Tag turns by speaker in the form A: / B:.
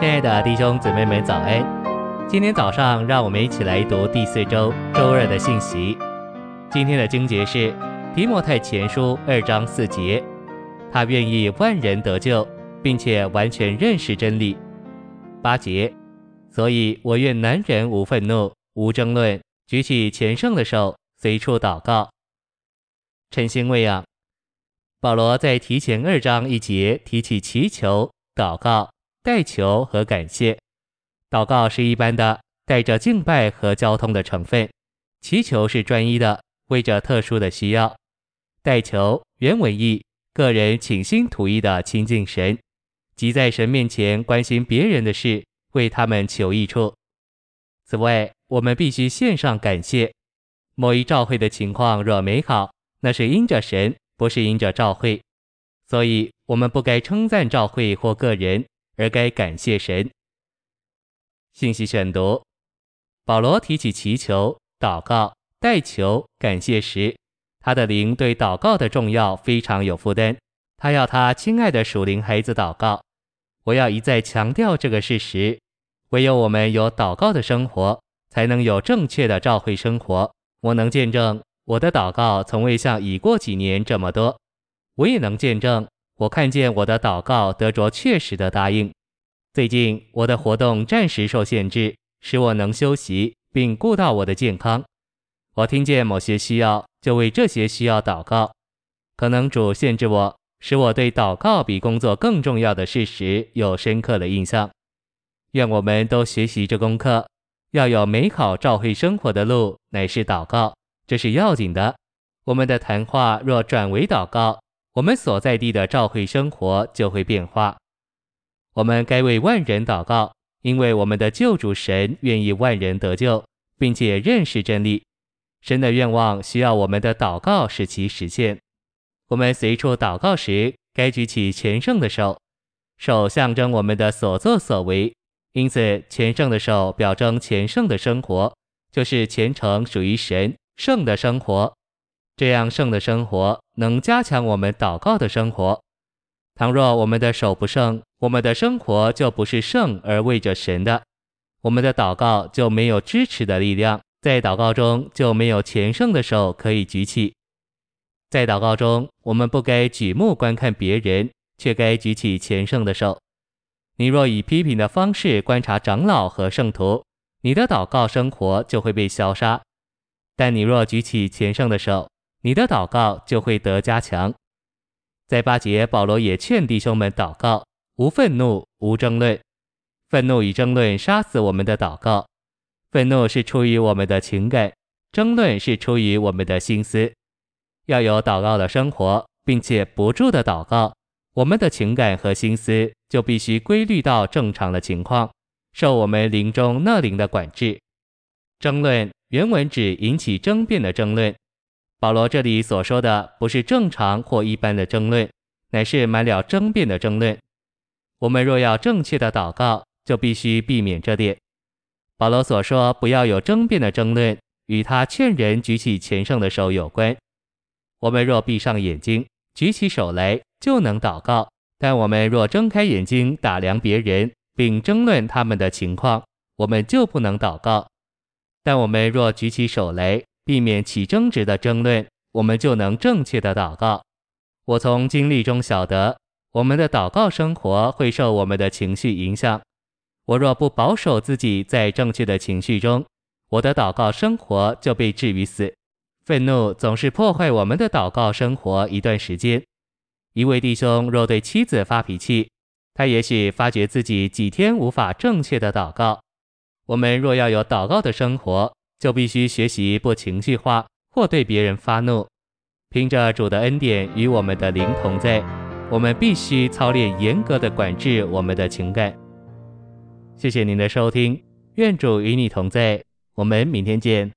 A: 亲爱的弟兄姊妹们，早安！今天早上，让我们一起来读第四周周二的信息。今天的经节是提摩太前书二章四节，他愿意万人得救，并且完全认识真理。八节，所以我愿男人无愤怒、无争论，举起虔诚的手，随处祷告。晨星喂养，保罗在提前二章一节提起祈求、祷告。代求和感谢，祷告是一般的，带着敬拜和交通的成分；祈求是专一的，为着特殊的需要。代求原文意，个人倾心吐意的亲近神，即在神面前关心别人的事，为他们求益处。此外，我们必须献上感谢。某一教会的情况若美好，那是因着神，不是因着教会，所以我们不该称赞教会或个人。而该感谢神。信息选读：保罗提起祈求、祷告、代求、感谢时，他的灵对祷告的重要非常有负担。他要他亲爱的属灵孩子祷告。我要一再强调这个事实：唯有我们有祷告的生活，才能有正确的教会生活。我能见证，我的祷告从未像已过几年这么多。我也能见证。我看见我的祷告得着确实的答应。最近我的活动暂时受限制，使我能休息并顾到我的健康。我听见某些需要，就为这些需要祷告。可能主限制我，使我对祷告比工作更重要的事实有深刻的印象。愿我们都学习这功课。要有美好照会生活的路，乃是祷告，这是要紧的。我们的谈话若转为祷告，我们所在地的教会生活就会变化。我们该为万人祷告，因为我们的救主神愿意万人得救，并且认识真理。神的愿望需要我们的祷告使其实现。我们随处祷告时，该举起虔诚的手，手象征我们的所作所为，因此虔诚的手表征虔诚的生活，就是虔诚属于神圣的生活。这样圣的生活能加强我们祷告的生活。倘若我们的手不圣，我们的生活就不是圣而为着神的，我们的祷告就没有支持的力量，在祷告中就没有虔圣的手可以举起。在祷告中，我们不该举目观看别人，却该举起虔圣的手。你若以批评的方式观察长老和圣徒，你的祷告生活就会被消杀；但你若举起虔圣的手，你的祷告就会得加强。在八节，保罗也劝弟兄们祷告，无愤怒，无争论。愤怒与争论杀死我们的祷告。愤怒是出于我们的情感，争论是出于我们的心思。要有祷告的生活，并且不住的祷告，我们的情感和心思就必须规律到正常的情况，受我们灵中那灵的管制。争论原文指引起争辩的争论。保罗这里所说的不是正常或一般的争论，乃是满了争辩的争论。我们若要正确的祷告，就必须避免这点。保罗所说不要有争辩的争论，与他劝人举起虔诚的手有关。我们若闭上眼睛，举起手来就能祷告；但我们若睁开眼睛打量别人，并争论他们的情况，我们就不能祷告。但我们若举起手来，避免起争执的争论，我们就能正确的祷告。我从经历中晓得，我们的祷告生活会受我们的情绪影响。我若不保守自己在正确的情绪中，我的祷告生活就被置于死。愤怒总是破坏我们的祷告生活一段时间。一位弟兄若对妻子发脾气，他也许发觉自己几天无法正确的祷告。我们若要有祷告的生活，就必须学习不情绪化或对别人发怒，凭着主的恩典与我们的灵同在，我们必须操练严格的管制我们的情感。谢谢您的收听，愿主与你同在，我们明天见。